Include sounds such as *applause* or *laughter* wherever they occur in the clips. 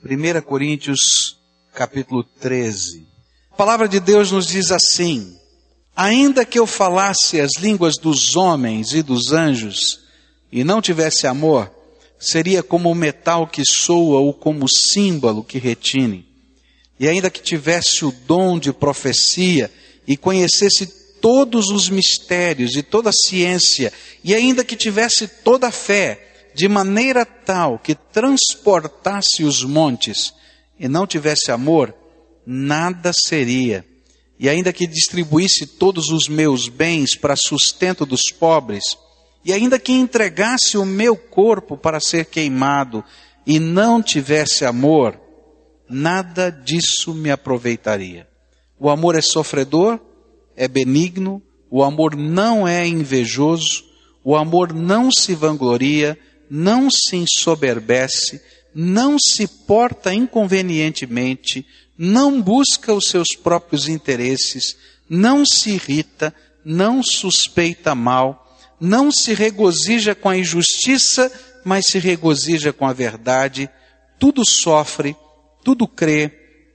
1 Coríntios capítulo 13. A palavra de Deus nos diz assim: Ainda que eu falasse as línguas dos homens e dos anjos e não tivesse amor, seria como o metal que soa ou como o símbolo que retine. E ainda que tivesse o dom de profecia e conhecesse todos os mistérios e toda a ciência, e ainda que tivesse toda a fé, de maneira tal que transportasse os montes e não tivesse amor, nada seria. E ainda que distribuísse todos os meus bens para sustento dos pobres, e ainda que entregasse o meu corpo para ser queimado e não tivesse amor, nada disso me aproveitaria. O amor é sofredor, é benigno, o amor não é invejoso, o amor não se vangloria, não se ensoberbece, não se porta inconvenientemente, não busca os seus próprios interesses, não se irrita, não suspeita mal, não se regozija com a injustiça, mas se regozija com a verdade, tudo sofre, tudo crê,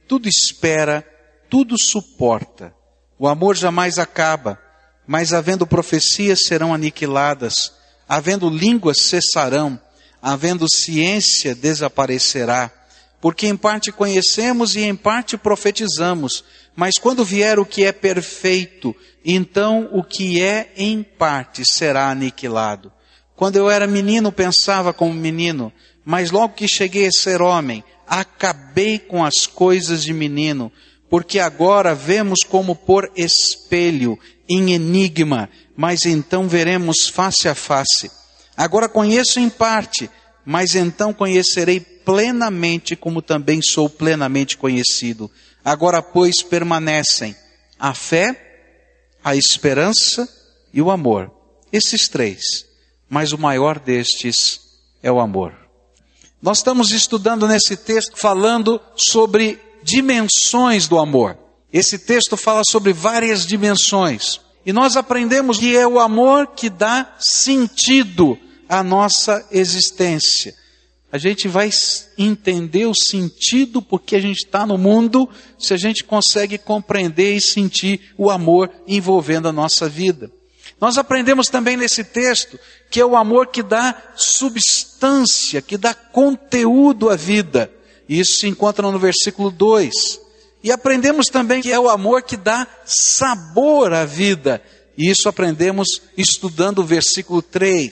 tudo espera, tudo suporta. O amor jamais acaba, mas havendo profecias serão aniquiladas, havendo línguas cessarão, havendo ciência desaparecerá, porque em parte conhecemos e em parte profetizamos, mas quando vier o que é perfeito, então o que é em parte será aniquilado. Quando eu era menino, pensava como menino, mas logo que cheguei a ser homem, acabei com as coisas de menino, porque agora vemos como por espelho, em enigma, mas então veremos face a face. Agora conheço em parte, mas então conhecerei plenamente, como também sou plenamente conhecido. Agora, pois, permanecem a fé, a esperança e o amor. Esses três. Mas o maior destes é o amor. Nós estamos estudando nesse texto falando sobre dimensões do amor. Esse texto fala sobre várias dimensões. E nós aprendemos que é o amor que dá sentido à nossa existência a gente vai entender o sentido porque a gente está no mundo se a gente consegue compreender e sentir o amor envolvendo a nossa vida. Nós aprendemos também nesse texto que é o amor que dá substância, que dá conteúdo à vida. Isso se encontra no versículo 2. E aprendemos também que é o amor que dá sabor à vida. E isso aprendemos estudando o versículo 3.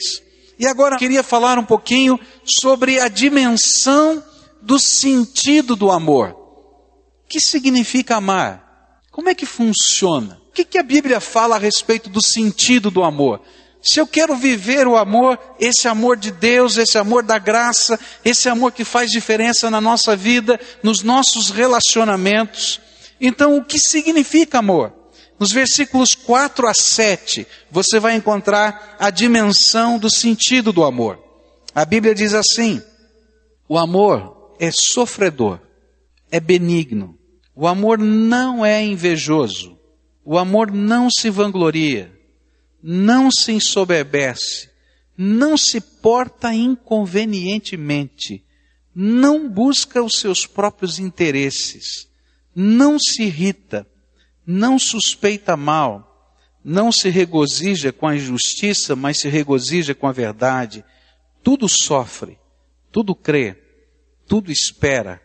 E agora queria falar um pouquinho sobre a dimensão do sentido do amor. O que significa amar? Como é que funciona? O que, que a Bíblia fala a respeito do sentido do amor? Se eu quero viver o amor, esse amor de Deus, esse amor da graça, esse amor que faz diferença na nossa vida, nos nossos relacionamentos, então o que significa amor? Nos versículos 4 a 7, você vai encontrar a dimensão do sentido do amor. A Bíblia diz assim: o amor é sofredor, é benigno, o amor não é invejoso, o amor não se vangloria, não se ensoberbece, não se porta inconvenientemente, não busca os seus próprios interesses, não se irrita, não suspeita mal, não se regozija com a injustiça, mas se regozija com a verdade. Tudo sofre, tudo crê, tudo espera,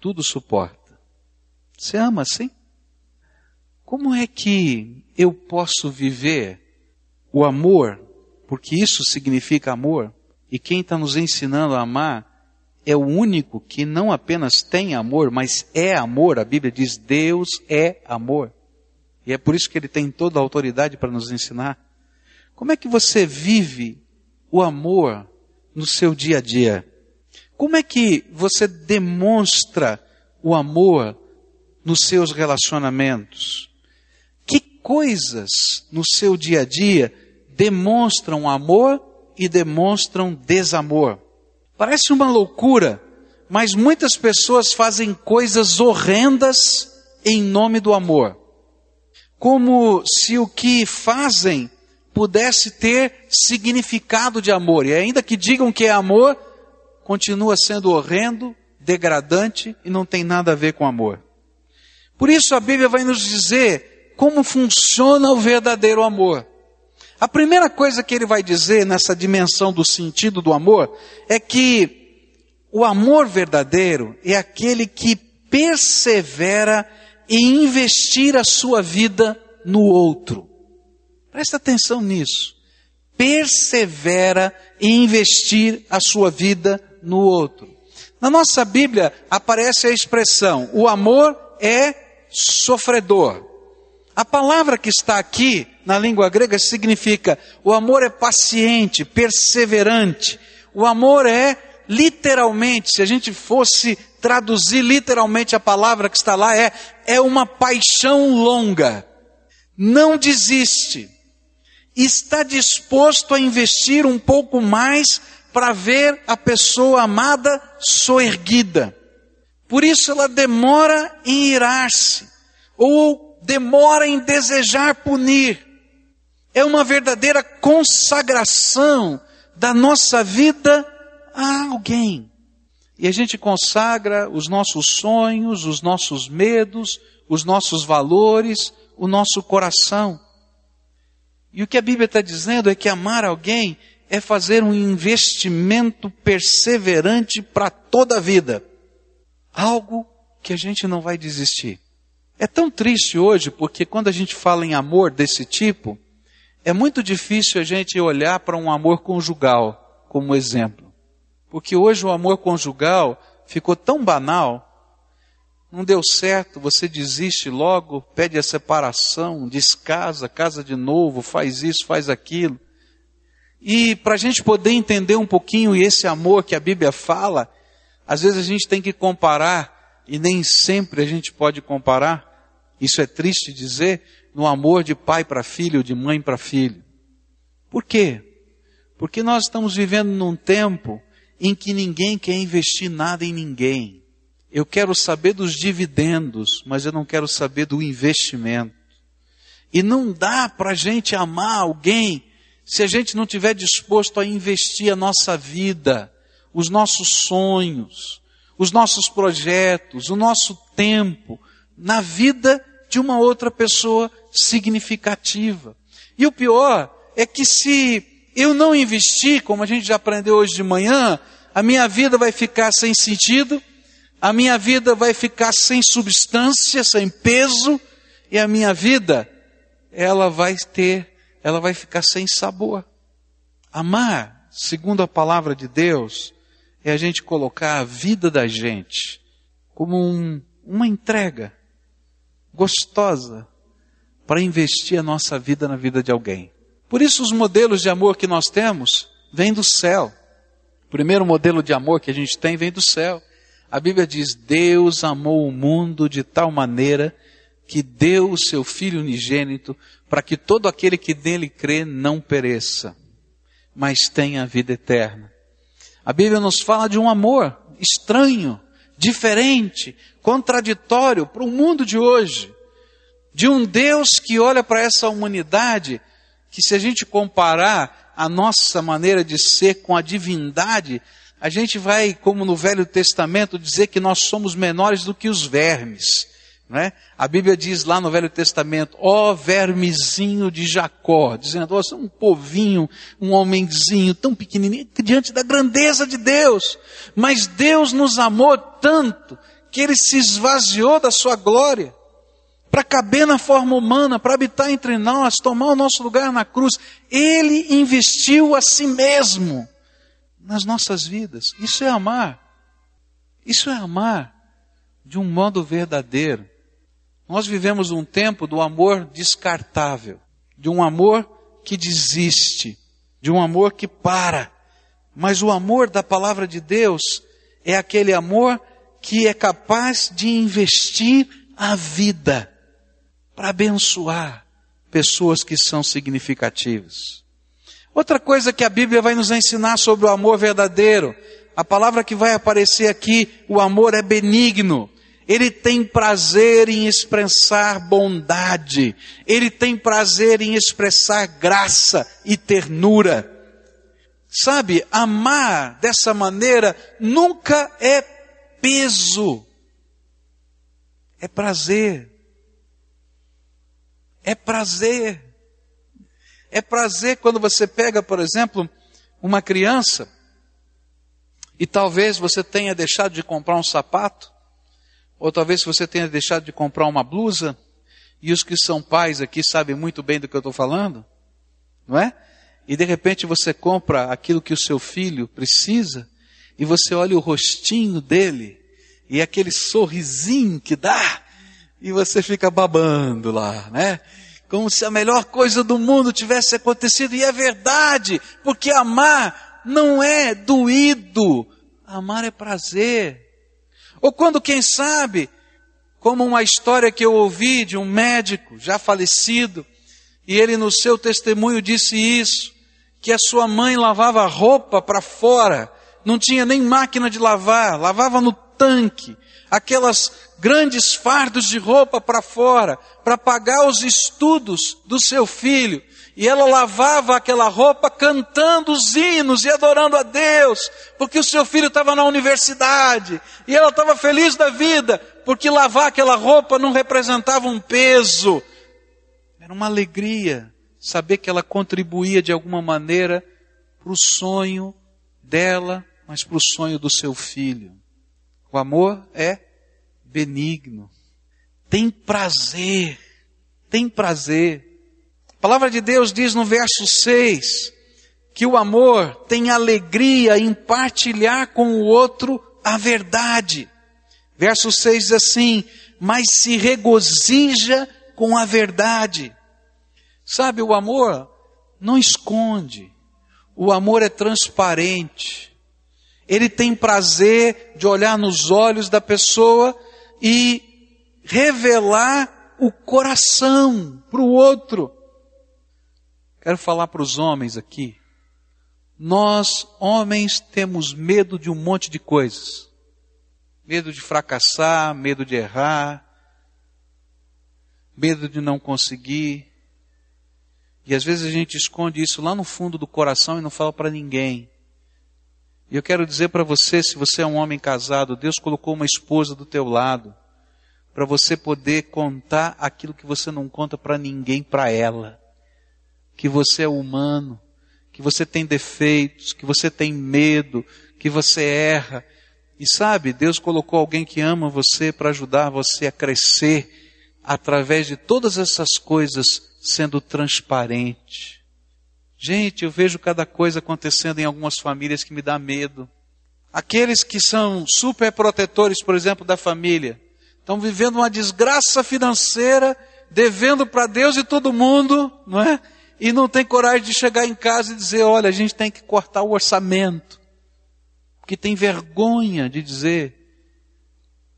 tudo suporta. Você ama assim? Como é que eu posso viver o amor, porque isso significa amor, e quem está nos ensinando a amar é o único que não apenas tem amor, mas é amor. A Bíblia diz: Deus é amor. E é por isso que ele tem toda a autoridade para nos ensinar. Como é que você vive o amor no seu dia a dia? Como é que você demonstra o amor nos seus relacionamentos? Que coisas no seu dia a dia demonstram amor e demonstram desamor? Parece uma loucura, mas muitas pessoas fazem coisas horrendas em nome do amor. Como se o que fazem pudesse ter significado de amor. E ainda que digam que é amor, continua sendo horrendo, degradante e não tem nada a ver com amor. Por isso a Bíblia vai nos dizer como funciona o verdadeiro amor. A primeira coisa que ele vai dizer nessa dimensão do sentido do amor é que o amor verdadeiro é aquele que persevera em investir a sua vida no outro. Presta atenção nisso. Persevera em investir a sua vida no outro. Na nossa Bíblia aparece a expressão: o amor é sofredor. A palavra que está aqui na língua grega significa o amor é paciente, perseverante. O amor é literalmente, se a gente fosse traduzir literalmente a palavra que está lá, é, é uma paixão longa. Não desiste. Está disposto a investir um pouco mais para ver a pessoa amada soerguida. Por isso ela demora em irar-se, ou demora em desejar punir. É uma verdadeira consagração da nossa vida a alguém. E a gente consagra os nossos sonhos, os nossos medos, os nossos valores, o nosso coração. E o que a Bíblia está dizendo é que amar alguém é fazer um investimento perseverante para toda a vida. Algo que a gente não vai desistir. É tão triste hoje porque quando a gente fala em amor desse tipo, é muito difícil a gente olhar para um amor conjugal como exemplo. Porque hoje o amor conjugal ficou tão banal, não deu certo, você desiste logo, pede a separação, descasa, casa de novo, faz isso, faz aquilo. E para a gente poder entender um pouquinho esse amor que a Bíblia fala, às vezes a gente tem que comparar, e nem sempre a gente pode comparar, isso é triste dizer, no amor de pai para filho, de mãe para filho. Por quê? Porque nós estamos vivendo num tempo em que ninguém quer investir nada em ninguém. Eu quero saber dos dividendos, mas eu não quero saber do investimento. E não dá para a gente amar alguém se a gente não tiver disposto a investir a nossa vida, os nossos sonhos, os nossos projetos, o nosso tempo na vida de uma outra pessoa significativa. E o pior é que se eu não investir, como a gente já aprendeu hoje de manhã, a minha vida vai ficar sem sentido, a minha vida vai ficar sem substância, sem peso, e a minha vida, ela vai ter ela vai ficar sem sabor. Amar, segundo a palavra de Deus, é a gente colocar a vida da gente como um, uma entrega gostosa para investir a nossa vida na vida de alguém. Por isso, os modelos de amor que nós temos vêm do céu. O primeiro modelo de amor que a gente tem vem do céu. A Bíblia diz: Deus amou o mundo de tal maneira que deu o seu Filho unigênito para que todo aquele que nele crê não pereça, mas tenha vida eterna. A Bíblia nos fala de um amor estranho, diferente, contraditório para o mundo de hoje. De um Deus que olha para essa humanidade, que se a gente comparar a nossa maneira de ser com a divindade, a gente vai, como no Velho Testamento, dizer que nós somos menores do que os vermes. Né? A Bíblia diz lá no Velho Testamento, ó vermezinho de Jacó, dizendo, ó, é um povinho, um homenzinho tão pequenininho, diante da grandeza de Deus. Mas Deus nos amou tanto, que Ele se esvaziou da sua glória, para caber na forma humana, para habitar entre nós, tomar o nosso lugar na cruz. Ele investiu a si mesmo nas nossas vidas. Isso é amar. Isso é amar de um modo verdadeiro. Nós vivemos um tempo do amor descartável, de um amor que desiste, de um amor que para. Mas o amor da palavra de Deus é aquele amor que é capaz de investir a vida para abençoar pessoas que são significativas. Outra coisa que a Bíblia vai nos ensinar sobre o amor verdadeiro, a palavra que vai aparecer aqui, o amor é benigno. Ele tem prazer em expressar bondade, ele tem prazer em expressar graça e ternura. Sabe, amar dessa maneira nunca é peso, é prazer. É prazer. É prazer quando você pega, por exemplo, uma criança e talvez você tenha deixado de comprar um sapato, ou talvez você tenha deixado de comprar uma blusa, e os que são pais aqui sabem muito bem do que eu estou falando, não é? E de repente você compra aquilo que o seu filho precisa, e você olha o rostinho dele, e aquele sorrisinho que dá, e você fica babando lá, né? como se a melhor coisa do mundo tivesse acontecido, e é verdade, porque amar não é doído, amar é prazer. Ou quando, quem sabe, como uma história que eu ouvi de um médico já falecido, e ele no seu testemunho disse isso, que a sua mãe lavava roupa para fora, não tinha nem máquina de lavar, lavava no tanque, aquelas grandes fardos de roupa para fora, para pagar os estudos do seu filho. E ela lavava aquela roupa cantando os hinos e adorando a Deus, porque o seu filho estava na universidade. E ela estava feliz da vida, porque lavar aquela roupa não representava um peso. Era uma alegria saber que ela contribuía de alguma maneira para o sonho dela, mas para o sonho do seu filho. O amor é benigno, tem prazer, tem prazer. A palavra de Deus diz no verso 6 que o amor tem alegria em partilhar com o outro a verdade. Verso 6 diz assim: mas se regozija com a verdade. Sabe, o amor não esconde, o amor é transparente. Ele tem prazer de olhar nos olhos da pessoa e revelar o coração para o outro. Quero falar para os homens aqui. Nós, homens, temos medo de um monte de coisas. Medo de fracassar, medo de errar, medo de não conseguir. E às vezes a gente esconde isso lá no fundo do coração e não fala para ninguém. E eu quero dizer para você, se você é um homem casado, Deus colocou uma esposa do teu lado para você poder contar aquilo que você não conta para ninguém, para ela. Que você é humano, que você tem defeitos, que você tem medo, que você erra. E sabe, Deus colocou alguém que ama você para ajudar você a crescer através de todas essas coisas sendo transparente. Gente, eu vejo cada coisa acontecendo em algumas famílias que me dá medo. Aqueles que são super protetores, por exemplo, da família, estão vivendo uma desgraça financeira, devendo para Deus e todo mundo, não é? E não tem coragem de chegar em casa e dizer: olha, a gente tem que cortar o orçamento. Porque tem vergonha de dizer.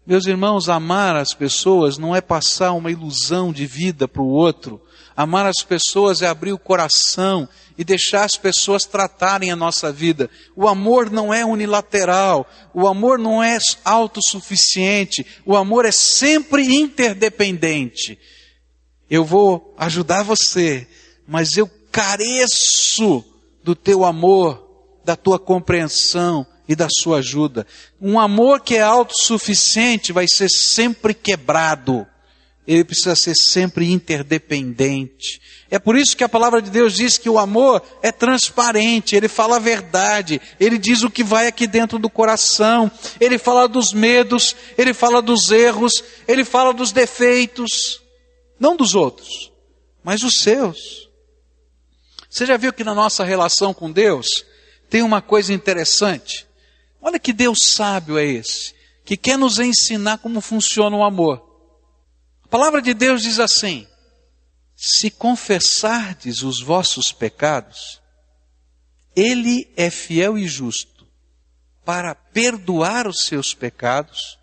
Meus irmãos, amar as pessoas não é passar uma ilusão de vida para o outro. Amar as pessoas é abrir o coração e deixar as pessoas tratarem a nossa vida. O amor não é unilateral, o amor não é autossuficiente, o amor é sempre interdependente. Eu vou ajudar você, mas eu careço do teu amor, da tua compreensão e da sua ajuda. Um amor que é autossuficiente vai ser sempre quebrado. Ele precisa ser sempre interdependente. É por isso que a palavra de Deus diz que o amor é transparente, ele fala a verdade, ele diz o que vai aqui dentro do coração, ele fala dos medos, ele fala dos erros, ele fala dos defeitos, não dos outros, mas os seus. Você já viu que na nossa relação com Deus tem uma coisa interessante? Olha que Deus sábio é esse, que quer nos ensinar como funciona o amor. A palavra de Deus diz assim: se confessardes os vossos pecados, Ele é fiel e justo para perdoar os seus pecados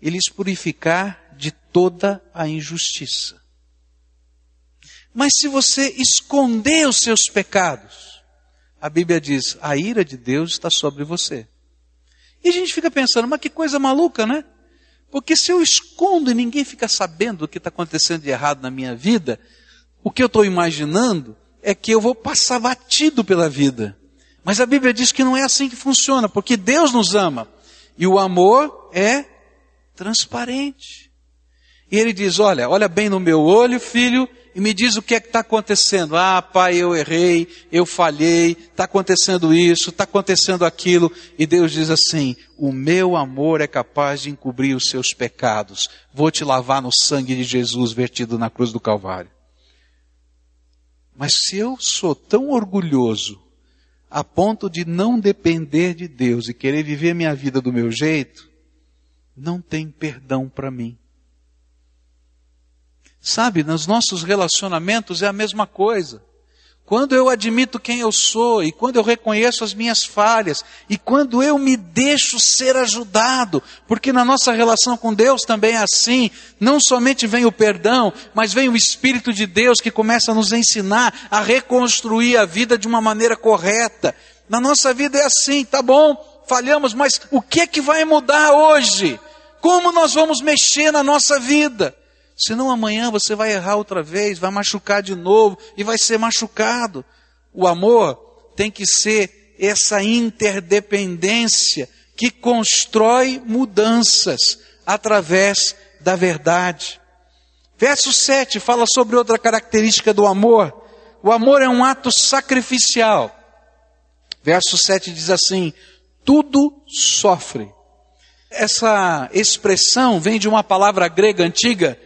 e lhes purificar de toda a injustiça. Mas se você esconder os seus pecados, a Bíblia diz: a ira de Deus está sobre você. E a gente fica pensando, mas que coisa maluca, né? Porque se eu escondo e ninguém fica sabendo o que está acontecendo de errado na minha vida, o que eu estou imaginando é que eu vou passar batido pela vida. Mas a Bíblia diz que não é assim que funciona, porque Deus nos ama. E o amor é transparente. E ele diz: Olha, olha bem no meu olho, filho, e me diz o que é que está acontecendo. Ah, pai, eu errei, eu falhei, está acontecendo isso, está acontecendo aquilo. E Deus diz assim: O meu amor é capaz de encobrir os seus pecados. Vou te lavar no sangue de Jesus vertido na cruz do Calvário. Mas se eu sou tão orgulhoso a ponto de não depender de Deus e querer viver minha vida do meu jeito, não tem perdão para mim. Sabe, nos nossos relacionamentos é a mesma coisa. Quando eu admito quem eu sou e quando eu reconheço as minhas falhas e quando eu me deixo ser ajudado, porque na nossa relação com Deus também é assim, não somente vem o perdão, mas vem o Espírito de Deus que começa a nos ensinar a reconstruir a vida de uma maneira correta. Na nossa vida é assim, tá bom, falhamos, mas o que é que vai mudar hoje? Como nós vamos mexer na nossa vida? Senão amanhã você vai errar outra vez, vai machucar de novo e vai ser machucado. O amor tem que ser essa interdependência que constrói mudanças através da verdade. Verso 7 fala sobre outra característica do amor. O amor é um ato sacrificial. Verso 7 diz assim: tudo sofre. Essa expressão vem de uma palavra grega antiga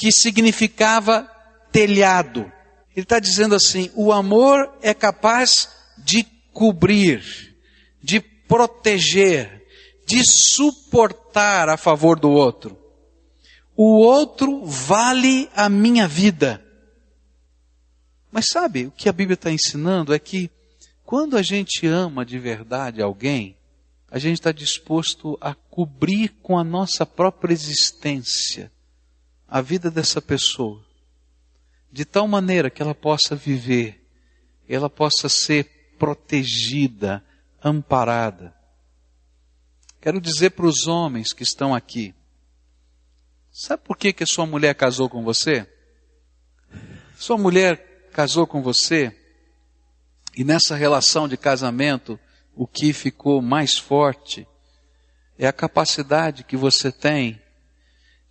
que significava telhado. Ele está dizendo assim: o amor é capaz de cobrir, de proteger, de suportar a favor do outro. O outro vale a minha vida. Mas sabe, o que a Bíblia está ensinando é que quando a gente ama de verdade alguém, a gente está disposto a cobrir com a nossa própria existência a vida dessa pessoa, de tal maneira que ela possa viver, ela possa ser protegida, amparada. Quero dizer para os homens que estão aqui, sabe por que, que a sua mulher casou com você? Sua mulher casou com você e nessa relação de casamento o que ficou mais forte é a capacidade que você tem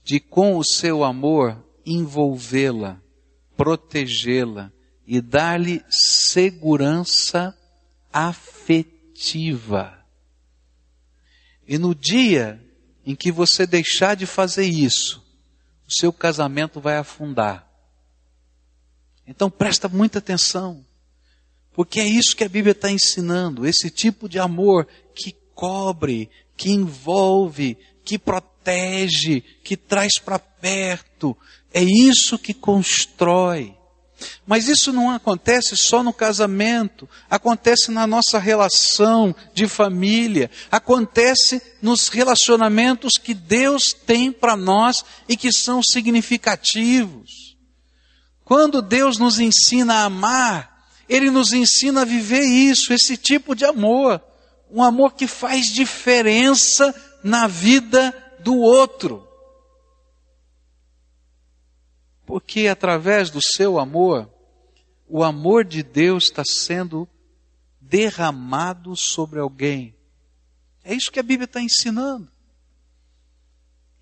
de com o seu amor envolvê-la, protegê-la e dar-lhe segurança afetiva. E no dia em que você deixar de fazer isso, o seu casamento vai afundar. Então presta muita atenção, porque é isso que a Bíblia está ensinando, esse tipo de amor que cobre, que envolve, que protege, que traz para perto. É isso que constrói. Mas isso não acontece só no casamento, acontece na nossa relação de família, acontece nos relacionamentos que Deus tem para nós e que são significativos. Quando Deus nos ensina a amar, Ele nos ensina a viver isso, esse tipo de amor. Um amor que faz diferença na vida do outro. Porque através do seu amor, o amor de Deus está sendo derramado sobre alguém. É isso que a Bíblia está ensinando.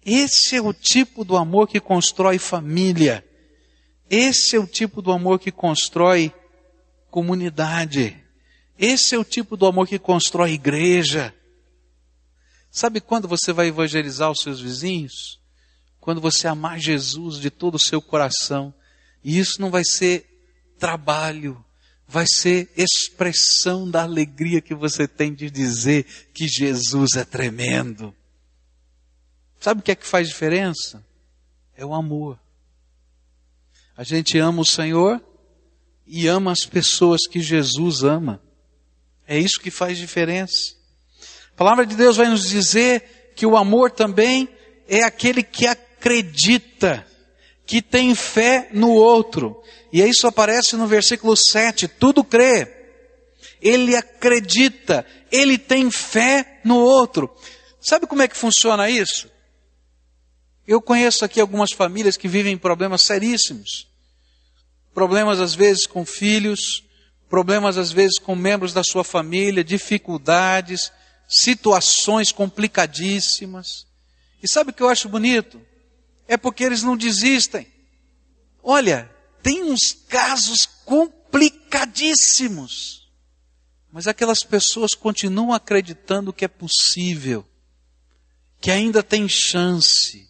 Esse é o tipo do amor que constrói família. Esse é o tipo do amor que constrói comunidade. Esse é o tipo do amor que constrói igreja. Sabe quando você vai evangelizar os seus vizinhos? Quando você amar Jesus de todo o seu coração. E isso não vai ser trabalho, vai ser expressão da alegria que você tem de dizer que Jesus é tremendo. Sabe o que é que faz diferença? É o amor. A gente ama o Senhor e ama as pessoas que Jesus ama. É isso que faz diferença. A palavra de Deus vai nos dizer que o amor também é aquele que acredita, que tem fé no outro. E isso aparece no versículo 7, tudo crê. Ele acredita, ele tem fé no outro. Sabe como é que funciona isso? Eu conheço aqui algumas famílias que vivem problemas seríssimos. Problemas às vezes com filhos, problemas às vezes com membros da sua família, dificuldades, situações complicadíssimas. E sabe o que eu acho bonito? É porque eles não desistem. Olha, tem uns casos complicadíssimos. Mas aquelas pessoas continuam acreditando que é possível, que ainda tem chance,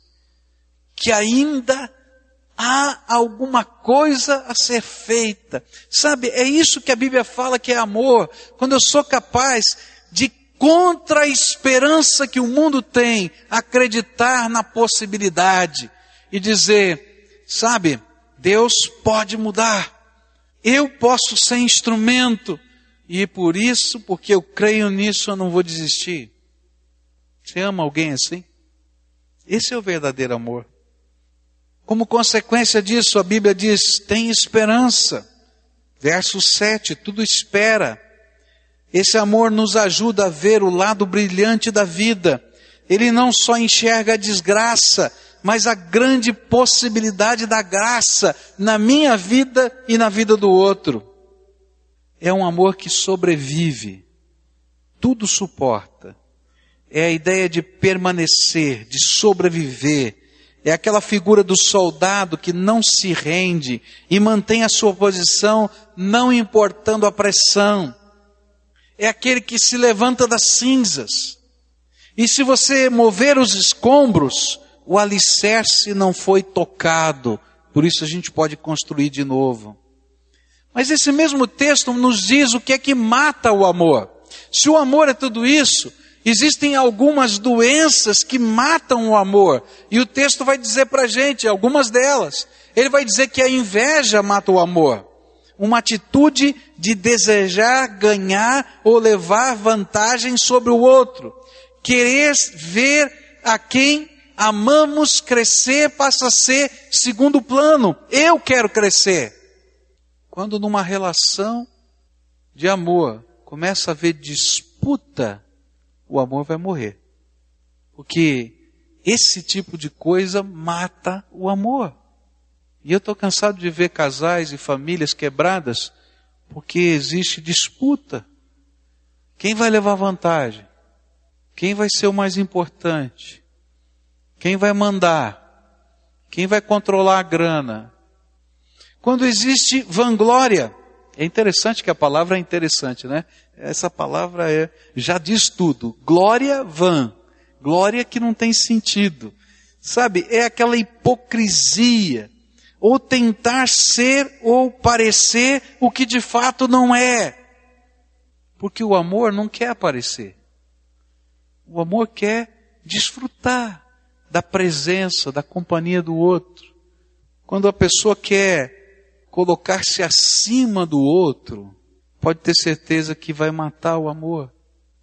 que ainda há alguma coisa a ser feita. Sabe, é isso que a Bíblia fala que é amor. Quando eu sou capaz contra a esperança que o mundo tem, acreditar na possibilidade e dizer, sabe, Deus pode mudar. Eu posso ser instrumento. E por isso, porque eu creio nisso, eu não vou desistir. Você ama alguém assim? Esse é o verdadeiro amor. Como consequência disso, a Bíblia diz: tem esperança. Verso 7, tudo espera. Esse amor nos ajuda a ver o lado brilhante da vida. Ele não só enxerga a desgraça, mas a grande possibilidade da graça na minha vida e na vida do outro. É um amor que sobrevive, tudo suporta. É a ideia de permanecer, de sobreviver, é aquela figura do soldado que não se rende e mantém a sua posição, não importando a pressão. É aquele que se levanta das cinzas. E se você mover os escombros, o alicerce não foi tocado. Por isso a gente pode construir de novo. Mas esse mesmo texto nos diz o que é que mata o amor. Se o amor é tudo isso, Existem algumas doenças que matam o amor. E o texto vai dizer para a gente algumas delas. Ele vai dizer que a inveja mata o amor. Uma atitude de desejar ganhar ou levar vantagem sobre o outro. Querer ver a quem amamos crescer passa a ser segundo plano. Eu quero crescer. Quando numa relação de amor começa a haver disputa o amor vai morrer. Porque esse tipo de coisa mata o amor. E eu estou cansado de ver casais e famílias quebradas porque existe disputa. Quem vai levar vantagem? Quem vai ser o mais importante? Quem vai mandar? Quem vai controlar a grana? Quando existe vanglória, é interessante que a palavra é interessante, né? Essa palavra é, já diz tudo. Glória vã. Glória que não tem sentido. Sabe? É aquela hipocrisia. Ou tentar ser ou parecer o que de fato não é. Porque o amor não quer aparecer. O amor quer desfrutar da presença, da companhia do outro. Quando a pessoa quer colocar-se acima do outro, pode ter certeza que vai matar o amor.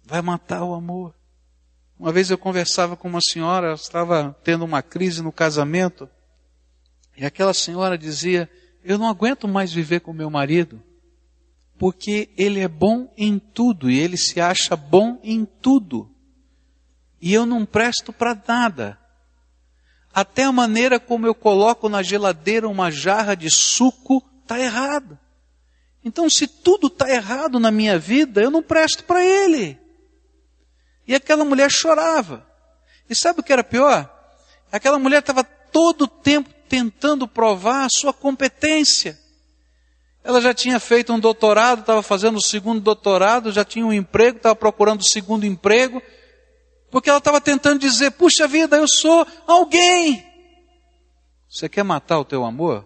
Vai matar o amor. Uma vez eu conversava com uma senhora, ela estava tendo uma crise no casamento, e aquela senhora dizia: Eu não aguento mais viver com meu marido, porque ele é bom em tudo e ele se acha bom em tudo. E eu não presto para nada. Até a maneira como eu coloco na geladeira uma jarra de suco está errada. Então, se tudo está errado na minha vida, eu não presto para ele. E aquela mulher chorava. E sabe o que era pior? Aquela mulher estava todo o tempo tentando provar a sua competência. Ela já tinha feito um doutorado, estava fazendo o segundo doutorado, já tinha um emprego, estava procurando o segundo emprego, porque ela estava tentando dizer: puxa vida, eu sou alguém. Você quer matar o teu amor?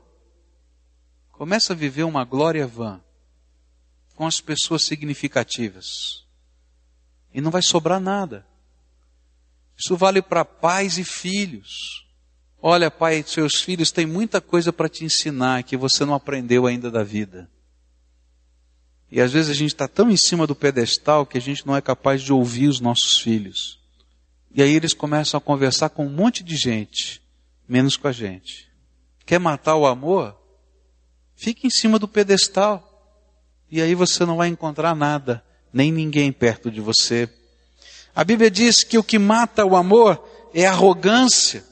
Começa a viver uma glória vã com as pessoas significativas. E não vai sobrar nada. Isso vale para pais e filhos. Olha, pai, seus filhos têm muita coisa para te ensinar que você não aprendeu ainda da vida. E às vezes a gente está tão em cima do pedestal que a gente não é capaz de ouvir os nossos filhos. E aí eles começam a conversar com um monte de gente, menos com a gente. Quer matar o amor? Fique em cima do pedestal. E aí você não vai encontrar nada, nem ninguém perto de você. A Bíblia diz que o que mata o amor é arrogância.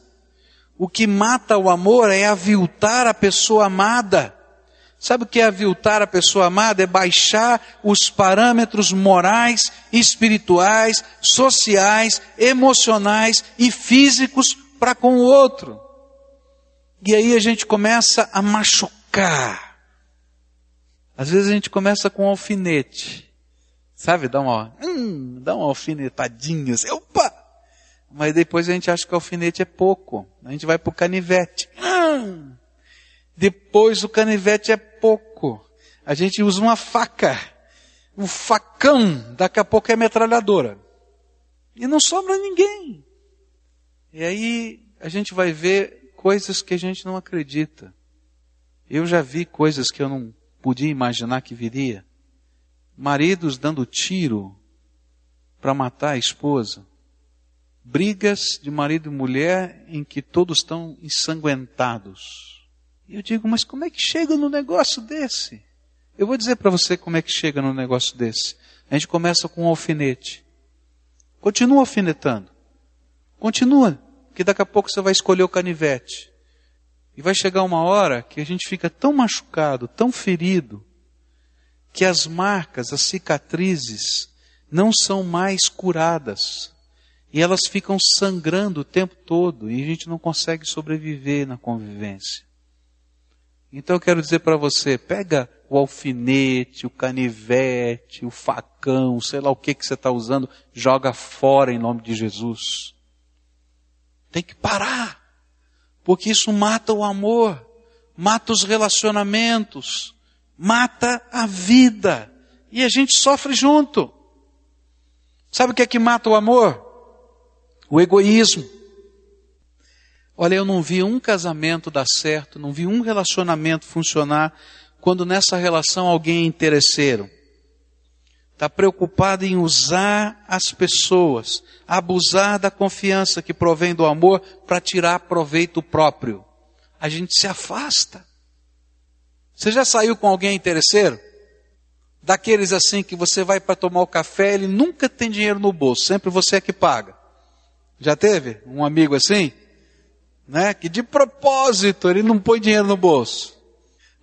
O que mata o amor é aviltar a pessoa amada. Sabe o que é aviltar a pessoa amada? É baixar os parâmetros morais, espirituais, sociais, emocionais e físicos para com o outro. E aí a gente começa a machucar. Às vezes a gente começa com um alfinete. Sabe? Dá uma, hum, dá uma alfinetadinha. Assim, opa! Mas depois a gente acha que o alfinete é pouco. A gente vai pro canivete. Hum, depois o canivete é pouco. A gente usa uma faca. O facão, daqui a pouco é metralhadora. E não sobra ninguém. E aí a gente vai ver coisas que a gente não acredita. Eu já vi coisas que eu não podia imaginar que viria. Maridos dando tiro para matar a esposa. Brigas de marido e mulher em que todos estão ensanguentados. E eu digo, mas como é que chega no negócio desse? Eu vou dizer para você como é que chega no negócio desse. A gente começa com um alfinete. Continua alfinetando. Continua, que daqui a pouco você vai escolher o canivete. E vai chegar uma hora que a gente fica tão machucado, tão ferido, que as marcas, as cicatrizes, não são mais curadas. E elas ficam sangrando o tempo todo e a gente não consegue sobreviver na convivência. Então eu quero dizer para você, pega o alfinete, o canivete, o facão, sei lá o que que você está usando, joga fora em nome de Jesus. Tem que parar, porque isso mata o amor, mata os relacionamentos, mata a vida, e a gente sofre junto. Sabe o que é que mata o amor? O egoísmo. Olha, eu não vi um casamento dar certo, não vi um relacionamento funcionar quando nessa relação alguém é interesseiro. Está preocupado em usar as pessoas, abusar da confiança que provém do amor para tirar proveito próprio. A gente se afasta. Você já saiu com alguém interesseiro? Daqueles assim que você vai para tomar o café, ele nunca tem dinheiro no bolso, sempre você é que paga. Já teve um amigo assim? né? Que de propósito ele não põe dinheiro no bolso.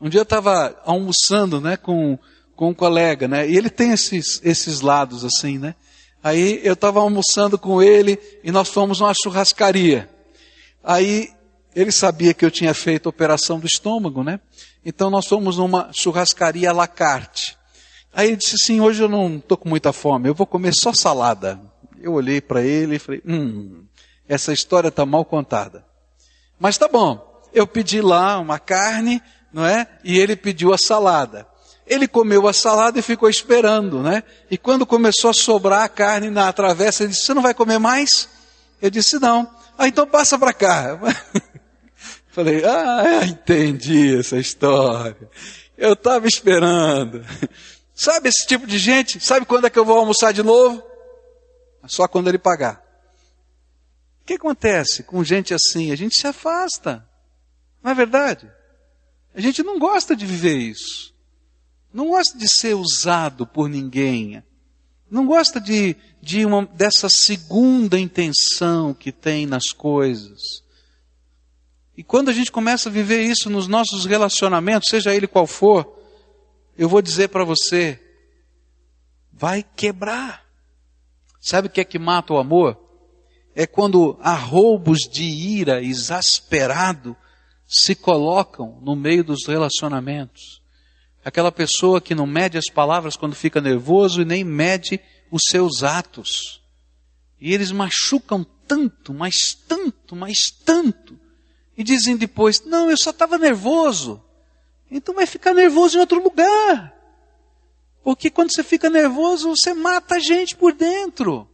Um dia eu estava almoçando, né, com, com um colega, né? E ele tem esses, esses lados assim, né? Aí eu estava almoçando com ele e nós fomos numa churrascaria. Aí ele sabia que eu tinha feito operação do estômago, né? Então nós fomos numa churrascaria à la carte. Aí ele disse assim, hoje eu não estou com muita fome, eu vou comer só salada. Eu olhei para ele e falei, hum, essa história está mal contada. Mas tá bom. Eu pedi lá uma carne, não é? E ele pediu a salada. Ele comeu a salada e ficou esperando, né? E quando começou a sobrar a carne na travessa, ele disse: Você não vai comer mais? Eu disse: Não. Ah, então passa para cá. *laughs* Falei: Ah, entendi essa história. Eu estava esperando. *laughs* Sabe esse tipo de gente? Sabe quando é que eu vou almoçar de novo? Só quando ele pagar. O que acontece com gente assim? A gente se afasta. Não é verdade? A gente não gosta de viver isso. Não gosta de ser usado por ninguém. Não gosta de, de uma, dessa segunda intenção que tem nas coisas. E quando a gente começa a viver isso nos nossos relacionamentos, seja ele qual for, eu vou dizer para você, vai quebrar. Sabe o que é que mata o amor? é quando arroubos de ira exasperado se colocam no meio dos relacionamentos. Aquela pessoa que não mede as palavras quando fica nervoso e nem mede os seus atos. E eles machucam tanto, mas tanto, mas tanto. E dizem depois: Não, eu só estava nervoso. Então vai ficar nervoso em outro lugar. Porque quando você fica nervoso, você mata a gente por dentro.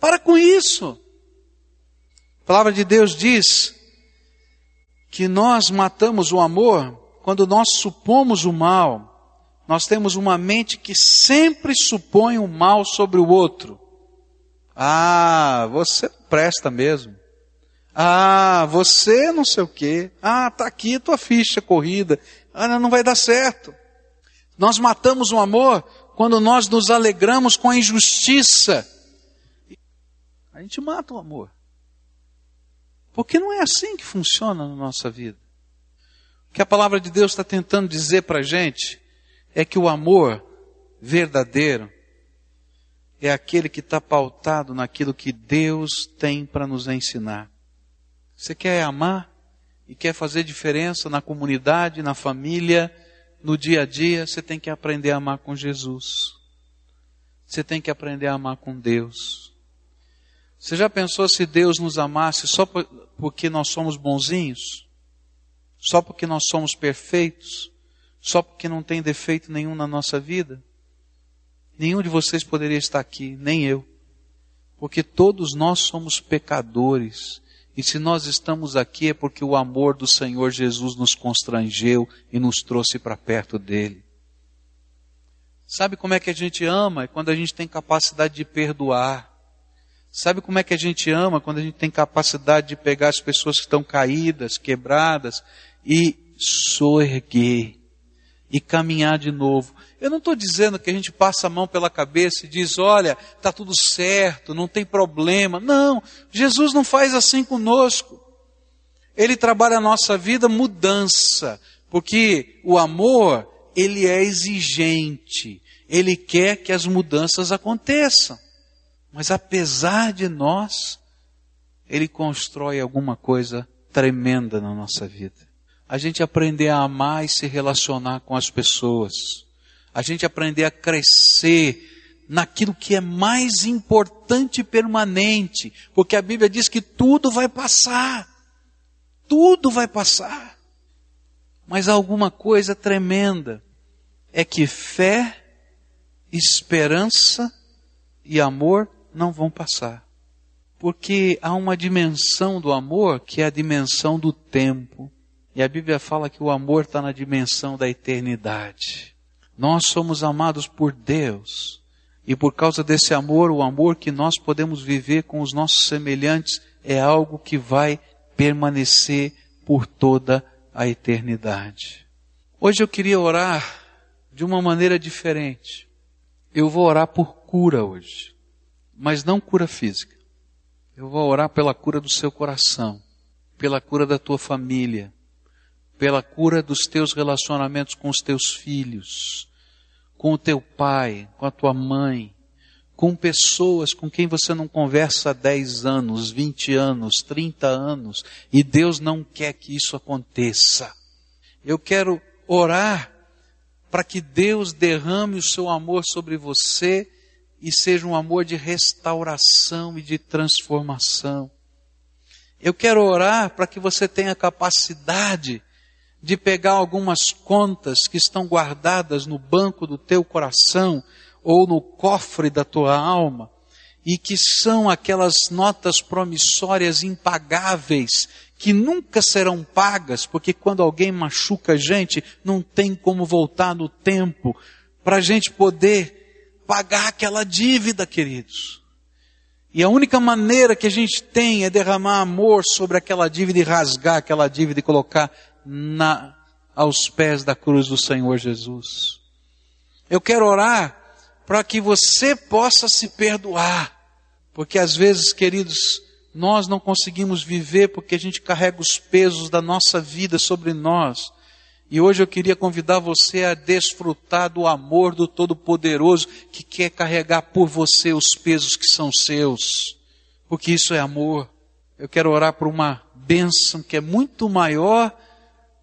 Para com isso. A palavra de Deus diz que nós matamos o amor quando nós supomos o mal. Nós temos uma mente que sempre supõe o mal sobre o outro. Ah, você presta mesmo. Ah, você não sei o quê. Ah, tá aqui tua ficha corrida. Ah, não vai dar certo. Nós matamos o amor quando nós nos alegramos com a injustiça. A gente mata o amor. Porque não é assim que funciona na nossa vida. O que a palavra de Deus está tentando dizer para a gente é que o amor verdadeiro é aquele que está pautado naquilo que Deus tem para nos ensinar. Você quer amar e quer fazer diferença na comunidade, na família, no dia a dia, você tem que aprender a amar com Jesus. Você tem que aprender a amar com Deus. Você já pensou se Deus nos amasse só porque nós somos bonzinhos? Só porque nós somos perfeitos? Só porque não tem defeito nenhum na nossa vida? Nenhum de vocês poderia estar aqui, nem eu. Porque todos nós somos pecadores. E se nós estamos aqui é porque o amor do Senhor Jesus nos constrangeu e nos trouxe para perto dele. Sabe como é que a gente ama? É quando a gente tem capacidade de perdoar. Sabe como é que a gente ama? Quando a gente tem capacidade de pegar as pessoas que estão caídas, quebradas e soerguer e caminhar de novo. Eu não estou dizendo que a gente passa a mão pela cabeça e diz, olha, está tudo certo, não tem problema. Não, Jesus não faz assim conosco. Ele trabalha a nossa vida mudança, porque o amor, ele é exigente, ele quer que as mudanças aconteçam. Mas apesar de nós, Ele constrói alguma coisa tremenda na nossa vida. A gente aprender a amar e se relacionar com as pessoas. A gente aprender a crescer naquilo que é mais importante e permanente. Porque a Bíblia diz que tudo vai passar. Tudo vai passar. Mas alguma coisa tremenda. É que fé, esperança e amor não vão passar. Porque há uma dimensão do amor que é a dimensão do tempo. E a Bíblia fala que o amor está na dimensão da eternidade. Nós somos amados por Deus. E por causa desse amor, o amor que nós podemos viver com os nossos semelhantes é algo que vai permanecer por toda a eternidade. Hoje eu queria orar de uma maneira diferente. Eu vou orar por cura hoje mas não cura física. Eu vou orar pela cura do seu coração, pela cura da tua família, pela cura dos teus relacionamentos com os teus filhos, com o teu pai, com a tua mãe, com pessoas com quem você não conversa há 10 anos, 20 anos, 30 anos, e Deus não quer que isso aconteça. Eu quero orar para que Deus derrame o seu amor sobre você e seja um amor de restauração e de transformação. Eu quero orar para que você tenha capacidade de pegar algumas contas que estão guardadas no banco do teu coração ou no cofre da tua alma e que são aquelas notas promissórias impagáveis que nunca serão pagas, porque quando alguém machuca a gente, não tem como voltar no tempo para a gente poder pagar aquela dívida, queridos. E a única maneira que a gente tem é derramar amor sobre aquela dívida e rasgar aquela dívida e colocar na, aos pés da cruz do Senhor Jesus. Eu quero orar para que você possa se perdoar. Porque às vezes, queridos, nós não conseguimos viver porque a gente carrega os pesos da nossa vida sobre nós. E hoje eu queria convidar você a desfrutar do amor do Todo-Poderoso que quer carregar por você os pesos que são seus. Porque isso é amor. Eu quero orar por uma bênção que é muito maior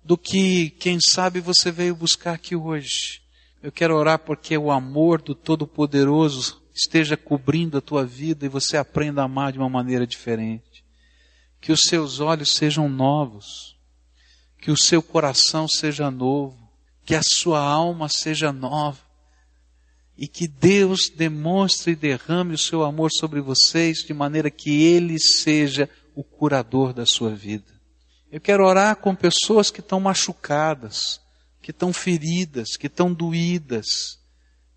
do que, quem sabe, você veio buscar aqui hoje. Eu quero orar porque o amor do Todo-Poderoso esteja cobrindo a tua vida e você aprenda a amar de uma maneira diferente. Que os seus olhos sejam novos que o seu coração seja novo, que a sua alma seja nova, e que Deus demonstre e derrame o seu amor sobre vocês de maneira que Ele seja o curador da sua vida. Eu quero orar com pessoas que estão machucadas, que estão feridas, que estão doídas,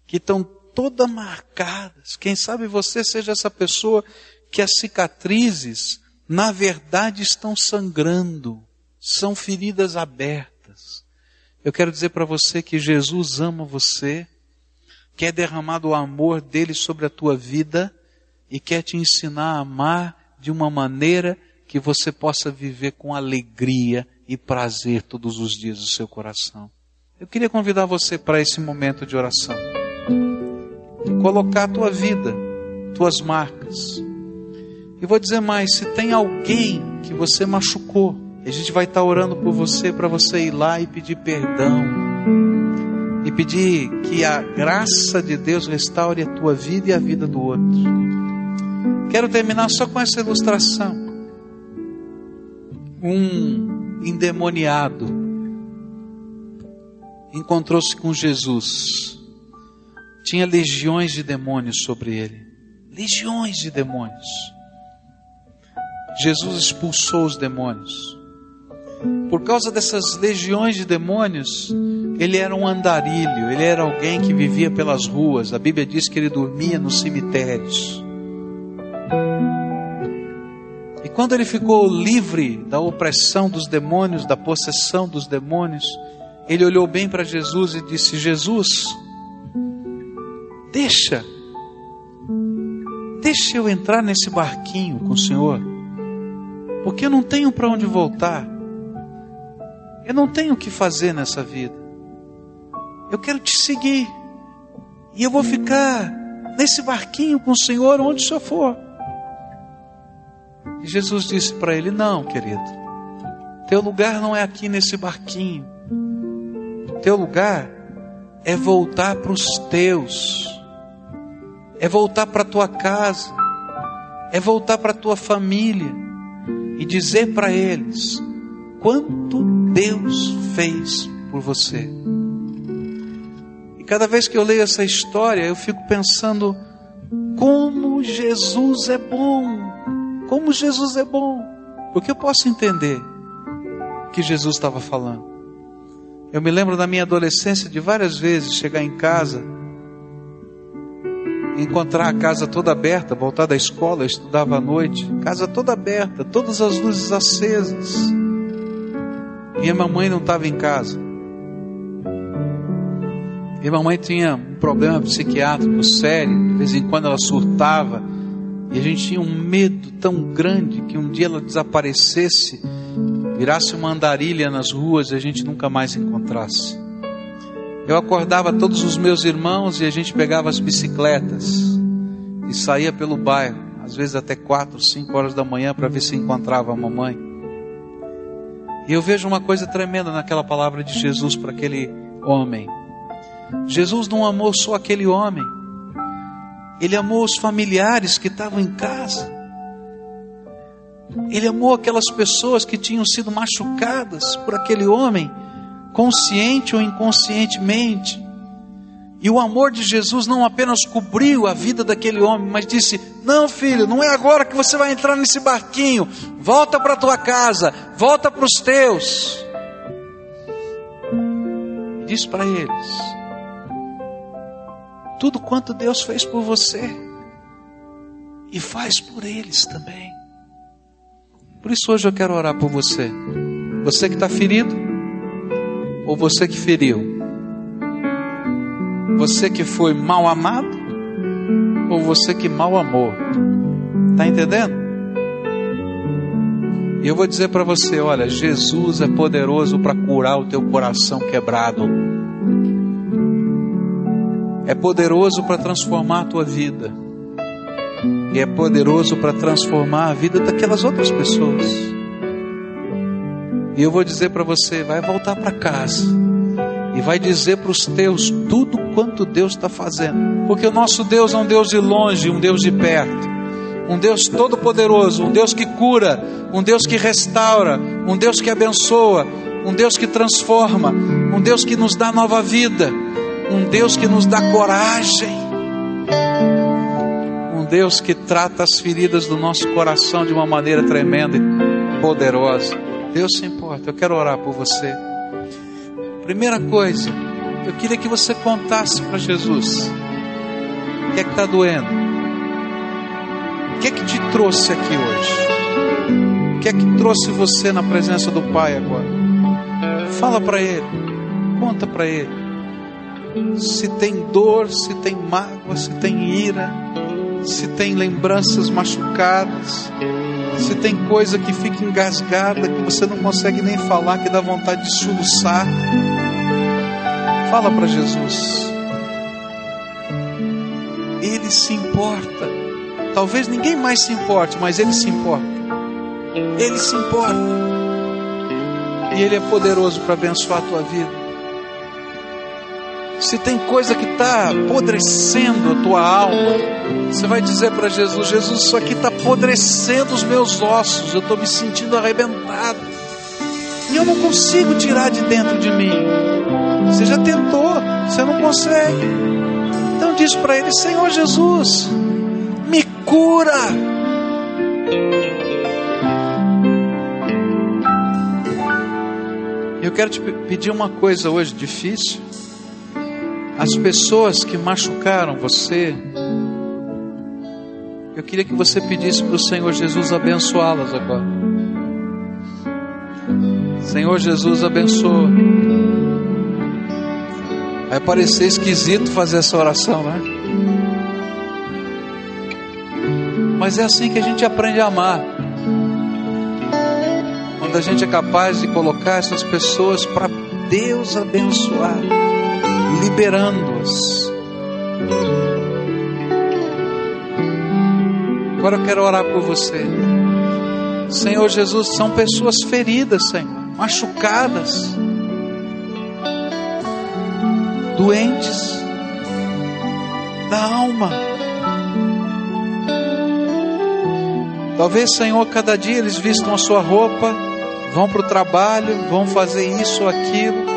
que estão todas marcadas. Quem sabe você seja essa pessoa que as cicatrizes, na verdade, estão sangrando são feridas abertas. Eu quero dizer para você que Jesus ama você, quer derramar o amor dele sobre a tua vida e quer te ensinar a amar de uma maneira que você possa viver com alegria e prazer todos os dias do seu coração. Eu queria convidar você para esse momento de oração. Colocar a tua vida, tuas marcas. E vou dizer mais: se tem alguém que você machucou, a gente vai estar orando por você para você ir lá e pedir perdão. E pedir que a graça de Deus restaure a tua vida e a vida do outro. Quero terminar só com essa ilustração. Um endemoniado encontrou-se com Jesus. Tinha legiões de demônios sobre ele. Legiões de demônios. Jesus expulsou os demônios. Por causa dessas legiões de demônios, ele era um andarilho, ele era alguém que vivia pelas ruas. A Bíblia diz que ele dormia nos cemitérios. Quando ele ficou livre da opressão dos demônios, da possessão dos demônios, ele olhou bem para Jesus e disse: Jesus, deixa, deixa eu entrar nesse barquinho com o Senhor, porque eu não tenho para onde voltar. Eu não tenho o que fazer nessa vida. Eu quero te seguir. E eu vou ficar nesse barquinho com o Senhor onde o Senhor for. E Jesus disse para ele: Não, querido. Teu lugar não é aqui nesse barquinho. Teu lugar é voltar para os teus. É voltar para tua casa. É voltar para tua família e dizer para eles quanto Deus fez por você. E cada vez que eu leio essa história, eu fico pensando como Jesus é bom. Como Jesus é bom. Porque eu posso entender que Jesus estava falando. Eu me lembro da minha adolescência de várias vezes chegar em casa, encontrar a casa toda aberta, voltar da escola, estudava à noite, casa toda aberta, todas as luzes acesas. Minha mamãe não estava em casa. Minha mamãe tinha um problema psiquiátrico sério, de vez em quando ela surtava, e a gente tinha um medo tão grande que um dia ela desaparecesse, virasse uma andarilha nas ruas e a gente nunca mais encontrasse. Eu acordava todos os meus irmãos e a gente pegava as bicicletas e saía pelo bairro, às vezes até quatro, cinco horas da manhã para ver se encontrava a mamãe. E eu vejo uma coisa tremenda naquela palavra de Jesus para aquele homem. Jesus não amou só aquele homem, ele amou os familiares que estavam em casa. Ele amou aquelas pessoas que tinham sido machucadas por aquele homem, consciente ou inconscientemente. E o amor de Jesus não apenas cobriu a vida daquele homem, mas disse: Não, filho, não é agora que você vai entrar nesse barquinho. Volta para tua casa, volta para os teus. E diz para eles: Tudo quanto Deus fez por você, e faz por eles também. Por isso hoje eu quero orar por você. Você que está ferido, ou você que feriu você que foi mal amado ou você que mal amou? Está entendendo? E eu vou dizer para você: olha, Jesus é poderoso para curar o teu coração quebrado, é poderoso para transformar a tua vida, e é poderoso para transformar a vida daquelas outras pessoas. E eu vou dizer para você: vai voltar para casa e vai dizer para os teus tudo quanto Deus está fazendo, porque o nosso Deus é um Deus de longe, um Deus de perto, um Deus todo-poderoso, um Deus que cura, um Deus que restaura, um Deus que abençoa, um Deus que transforma, um Deus que nos dá nova vida, um Deus que nos dá coragem, um Deus que trata as feridas do nosso coração de uma maneira tremenda e poderosa. Deus se importa, eu quero orar por você. Primeira coisa, eu queria que você contasse para Jesus o que é que está doendo, o que é que te trouxe aqui hoje, o que é que trouxe você na presença do Pai agora. Fala para Ele, conta para Ele. Se tem dor, se tem mágoa, se tem ira, se tem lembranças machucadas, Se tem coisa que fica engasgada, que você não consegue nem falar, que dá vontade de soluçar, fala para Jesus. Ele se importa. Talvez ninguém mais se importe, mas ele se importa. Ele se importa. E ele é poderoso para abençoar a tua vida. Se tem coisa que está apodrecendo a tua alma, você vai dizer para Jesus: Jesus, isso aqui está apodrecendo os meus ossos, eu estou me sentindo arrebentado. E eu não consigo tirar de dentro de mim. Você já tentou, você não consegue. Então diz para ele: Senhor Jesus, me cura. Eu quero te pedir uma coisa hoje difícil as pessoas que machucaram você, eu queria que você pedisse para o Senhor Jesus abençoá-las agora. Senhor Jesus, abençoa. Vai parecer esquisito fazer essa oração, né? Mas é assim que a gente aprende a amar. Quando a gente é capaz de colocar essas pessoas para Deus abençoar liberando-as. Agora eu quero orar por você. Senhor Jesus, são pessoas feridas, Senhor, machucadas, doentes da alma. Talvez, Senhor, cada dia eles vistam a sua roupa, vão para o trabalho, vão fazer isso ou aquilo,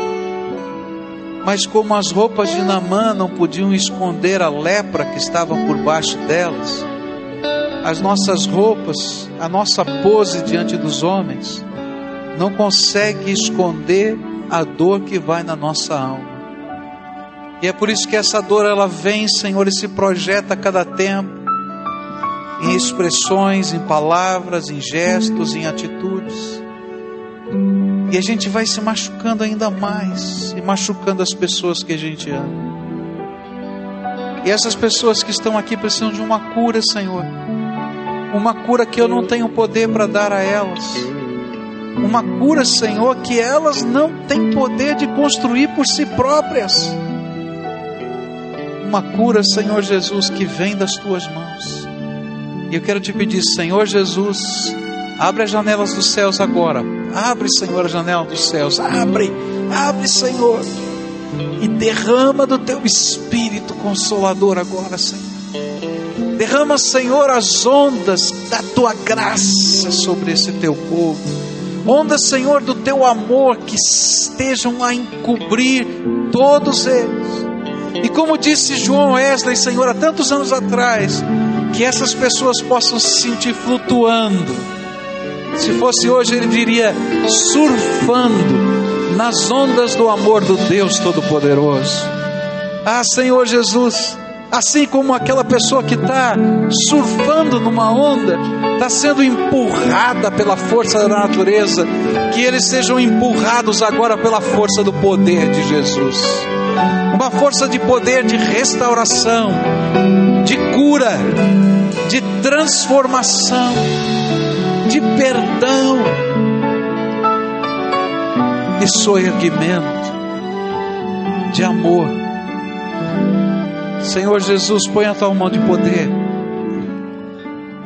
mas como as roupas de Namã não podiam esconder a lepra que estava por baixo delas, as nossas roupas, a nossa pose diante dos homens, não consegue esconder a dor que vai na nossa alma. E é por isso que essa dor ela vem, Senhor, e se projeta a cada tempo, em expressões, em palavras, em gestos, em atitudes. E a gente vai se machucando ainda mais e machucando as pessoas que a gente ama. E essas pessoas que estão aqui precisam de uma cura, Senhor. Uma cura que eu não tenho poder para dar a elas. Uma cura, Senhor, que elas não têm poder de construir por si próprias. Uma cura, Senhor Jesus, que vem das tuas mãos. E eu quero te pedir, Senhor Jesus, Abre as janelas dos céus agora. Abre, Senhor, a janela dos céus. Abre, abre, Senhor. E derrama do teu espírito consolador agora, Senhor. Derrama, Senhor, as ondas da tua graça sobre esse teu povo. Ondas, Senhor, do teu amor que estejam a encobrir todos eles. E como disse João Wesley, Senhor, há tantos anos atrás, que essas pessoas possam se sentir flutuando se fosse hoje, ele diria: surfando nas ondas do amor do Deus Todo-Poderoso. Ah, Senhor Jesus, assim como aquela pessoa que está surfando numa onda, está sendo empurrada pela força da natureza, que eles sejam empurrados agora pela força do poder de Jesus uma força de poder de restauração, de cura, de transformação de perdão e soerguimento, de amor. Senhor Jesus, põe a tua mão de poder,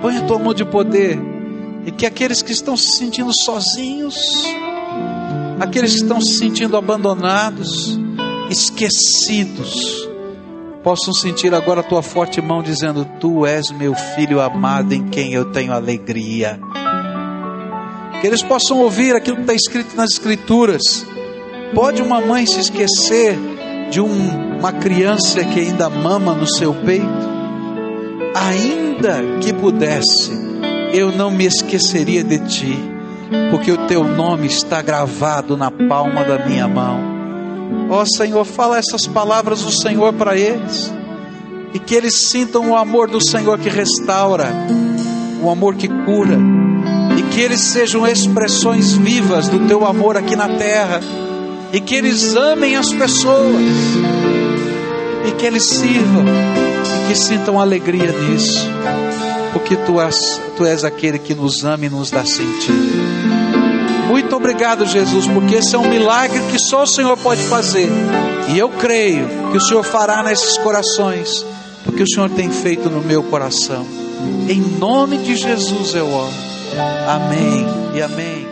põe a tua mão de poder, e que aqueles que estão se sentindo sozinhos, aqueles que estão se sentindo abandonados, esquecidos, possam sentir agora a tua forte mão dizendo: Tu és meu filho amado em quem eu tenho alegria que eles possam ouvir aquilo que está escrito nas Escrituras. Pode uma mãe se esquecer de um, uma criança que ainda mama no seu peito? Ainda que pudesse, eu não me esqueceria de ti, porque o teu nome está gravado na palma da minha mão. Ó oh, Senhor, fala essas palavras do Senhor para eles, e que eles sintam o amor do Senhor que restaura, o amor que cura e que eles sejam expressões vivas do teu amor aqui na terra, e que eles amem as pessoas, e que eles sirvam, e que sintam alegria nisso. porque tu és, tu és aquele que nos ama e nos dá sentido. Muito obrigado, Jesus, porque esse é um milagre que só o Senhor pode fazer. E eu creio que o Senhor fará nesses corações, porque o Senhor tem feito no meu coração. Em nome de Jesus eu oro. Amém e amém.